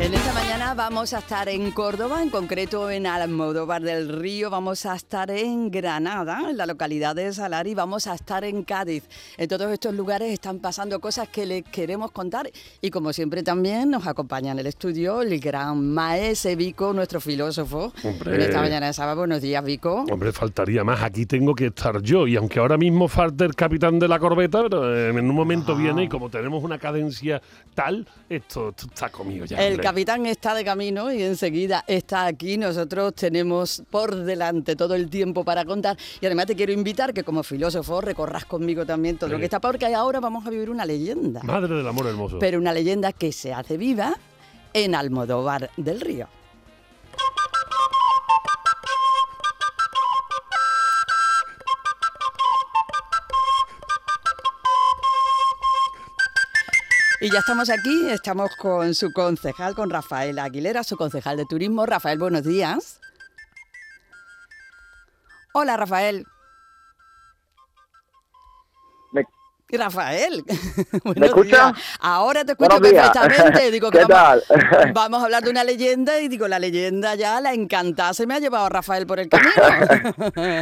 En esta mañana vamos a estar en Córdoba, en concreto en Almodóvar del Río, vamos a estar en Granada, en la localidad de Salar, y vamos a estar en Cádiz. En todos estos lugares están pasando cosas que les queremos contar y como siempre también nos acompaña en el estudio el gran maese Vico, nuestro filósofo. Hombre. En esta mañana de sábado, buenos días Vico. Hombre, faltaría más. Aquí tengo que estar yo. Y aunque ahora mismo falte el capitán de la corbeta, pero eh, en un momento viene y como tenemos una cadencia tal, esto, esto está conmigo ya. El. Capitán está de camino y enseguida está aquí. Nosotros tenemos por delante todo el tiempo para contar. Y además te quiero invitar que como filósofo recorras conmigo también todo lo que está, porque ahora vamos a vivir una leyenda. Madre del amor hermoso. Pero una leyenda que se hace viva en Almodóvar del Río. Y ya estamos aquí, estamos con su concejal, con Rafael Aguilera, su concejal de turismo. Rafael, buenos días. Hola, Rafael. Me- Rafael. buenos escucha? días. Ahora te escucho perfectamente. Digo que ¿Qué vamos, tal? vamos a hablar de una leyenda y digo, la leyenda ya, la encantada, se me ha llevado Rafael por el camino.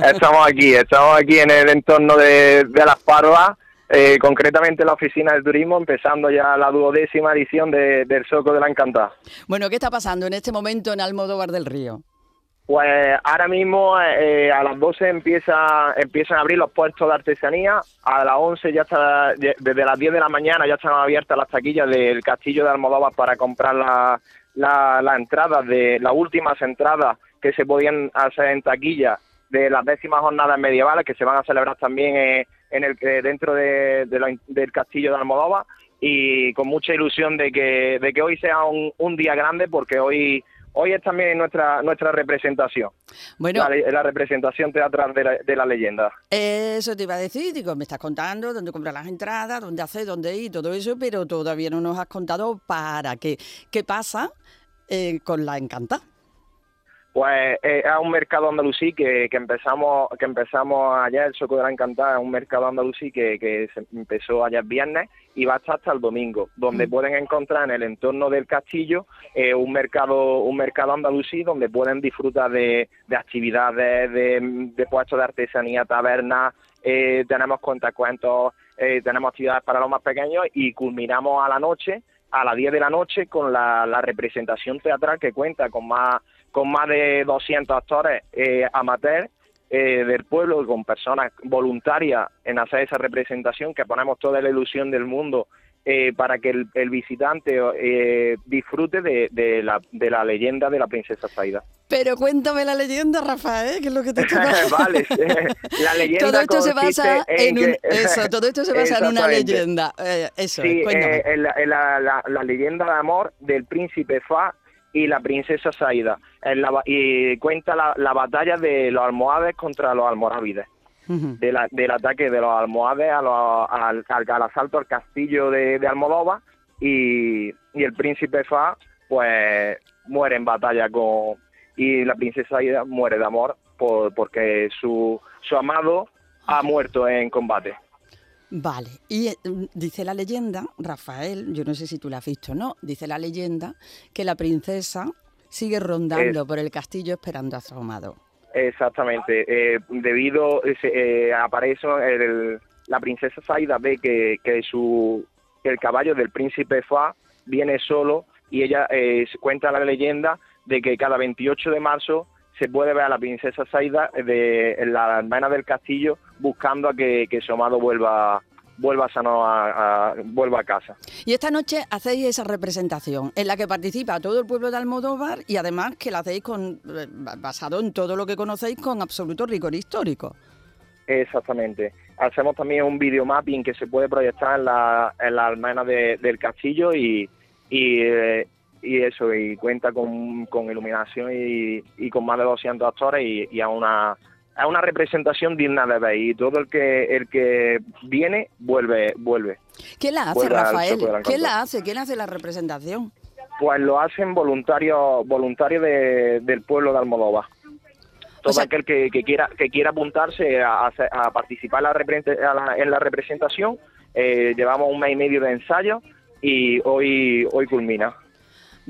Estamos aquí, estamos aquí en el entorno de, de Las Parvas, eh, concretamente en la oficina del turismo, empezando ya la duodécima edición de- del Soco de la Encantada. bueno, ¿qué está pasando en este momento en Almodóvar del Río? Pues ahora mismo eh, a las 12 empieza, empiezan a abrir los puestos de artesanía, a las 11 ya está, desde las 10 de la mañana ya están abiertas las taquillas del Castillo de Almodóvar para comprar la- la- las entradas, de las últimas entradas que se podían hacer en taquilla de las décimas jornadas medievales que se van a celebrar también eh, en el, eh, dentro de- de la- del Castillo de Almodóvar y con mucha ilusión de que, de que hoy sea un, un día grande porque hoy... Hoy es también nuestra nuestra representación Bueno, la representación teatral de la, de la leyenda. eso te iba a decir, digo, me estás contando dónde comprar las entradas, dónde hacer, dónde ir, todo eso, pero todavía no nos has contado para qué. ¿Qué pasa eh, con la Encanta? Pues eh, es un mercado andalusí que, que empezamos que empezamos ayer, el Soco de la Encantada, es un mercado andalusí que, que se empezó ayer viernes y va hasta, hasta el domingo, donde Mm. pueden encontrar en el entorno del castillo eh, un mercado un mercado andalusí donde pueden disfrutar de, de actividades, de, de puestos de artesanía, tabernas, eh, tenemos cuentacuentos, eh, tenemos actividades para los más pequeños y culminamos a la noche a las 10 de la noche con la, la representación teatral que cuenta con más con más de 200 actores eh, amateurs eh, del pueblo, con personas voluntarias en hacer esa representación, que ponemos toda la ilusión del mundo eh, para que el, el visitante eh, disfrute de, de la, de la leyenda de la princesa Zaida. Pero cuéntame la leyenda, Rafael, que es lo que te toca. vale, la leyenda Todo esto se basa en, un, que- eso, todo esto se basa en una leyenda. Eh, eso, Sí, cuéntame. eh, en la, en la- la- la leyenda de amor del príncipe Fa y la princesa Saida. En la y cuenta la, la batalla de los almohades contra los almorávides. Ujú. de la- del ataque de los almohades a los- al, al- al asalto al castillo de, de Almodóvar y, y el príncipe Fa pues muere en batalla con y la princesa Aida muere de amor por, porque su, su amado ha muerto en combate. Vale, y eh, mm, dice la leyenda, Rafael, yo no sé si tú la has visto o no, dice la leyenda que la princesa sigue rondando por el castillo esperando a su amado. Exactamente. Eh, debido eh, aparece el- la princesa Saida ve que, que su que el caballo del príncipe Fa viene solo y ella eh, cuenta la leyenda de que cada 28 de marzo se puede ver a la princesa Saida de en la hermana del castillo buscando a que, que su amado vuelva vuelva sano a, a- vuelva a casa. Y esta noche hacéis esa representación en la que participa todo el pueblo de Almodóvar y además que la hacéis con, eh, basado en todo lo que conocéis con absoluto rigor histórico. Exactamente. Hacemos también un videomapping que se puede proyectar en la, en la almena de- del castillo y, y, eh, y eso, y cuenta con, con iluminación y, y con más de 200 actores y, y a una es una representación digna de ver y todo el que el que viene vuelve vuelve. ¿Qué la hace, Vuelve Rafael? ¿Qué la hace? ¿Quién hace la representación? Pues lo hacen voluntarios voluntarios de- del pueblo de Almodóvar. Todo sea- aquel que, que quiera que quiera apuntarse a, a participar en la, represe- a la- en la representación, eh, llevamos un mes y medio de ensayo y hoy hoy culmina.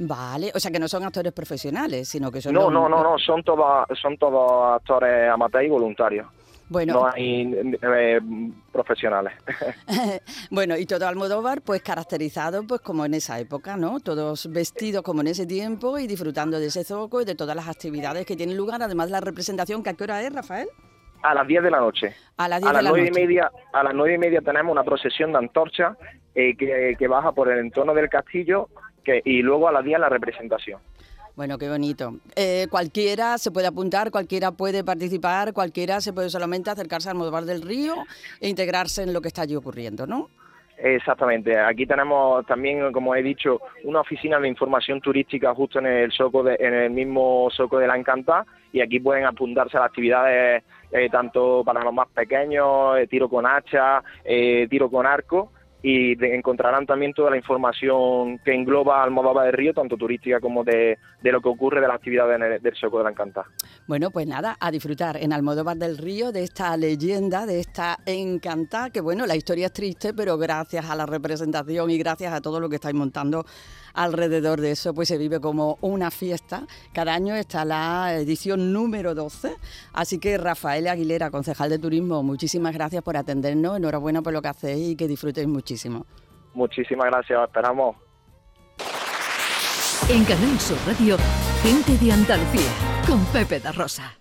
Vale, o sea que no son actores profesionales, sino que son... No, los- no, no, no, son todos son todos actores amateurs y voluntarios. Bueno, No hay eh, profesionales. bueno, y todo Almodóvar, pues caracterizado pues como en esa época, ¿no? Todos vestidos como en ese tiempo y disfrutando de ese zoco y de todas las actividades que tienen lugar, además de la representación, que a qué hora es, Rafael? A las 10 de la noche. A las 10 A de la nueve y noche. media, a las nueve y media tenemos una procesión de antorchas eh, que, que baja por el entorno del castillo que, y luego a las 10 la representación. Bueno, qué bonito. Eh, cualquiera se puede apuntar, cualquiera puede participar, cualquiera se puede solamente acercarse al Almodóvar del Río e integrarse en lo que está allí ocurriendo, ¿no? Exactamente. Aquí tenemos también, como he dicho, una oficina de información turística justo en el soco de- en el mismo soco de la Encantada y aquí pueden apuntarse a las actividades eh, tanto para los más pequeños, eh, tiro con hacha, tiro con arco y encontrarán también toda la información que engloba Almodóvar del Río, tanto turística como de, de lo que ocurre de las actividades del soco de la Encantada. Bueno, pues nada, a disfrutar en Almodóvar del Río de esta leyenda, de esta encantada, que bueno, la historia es triste, pero gracias a la representación y gracias a todo lo que estáis montando alrededor de eso, pues se vive como una fiesta. Cada año está la edición número 12, así que Rafael Aguilera, concejal de turismo, muchísimas gracias por atendernos, enhorabuena por lo que hacéis y que disfrutéis muchísimo. Muchísimas gracias, esperamos. En Canal Sur Radio, gente de Andalucía, con Pepe da Rosa.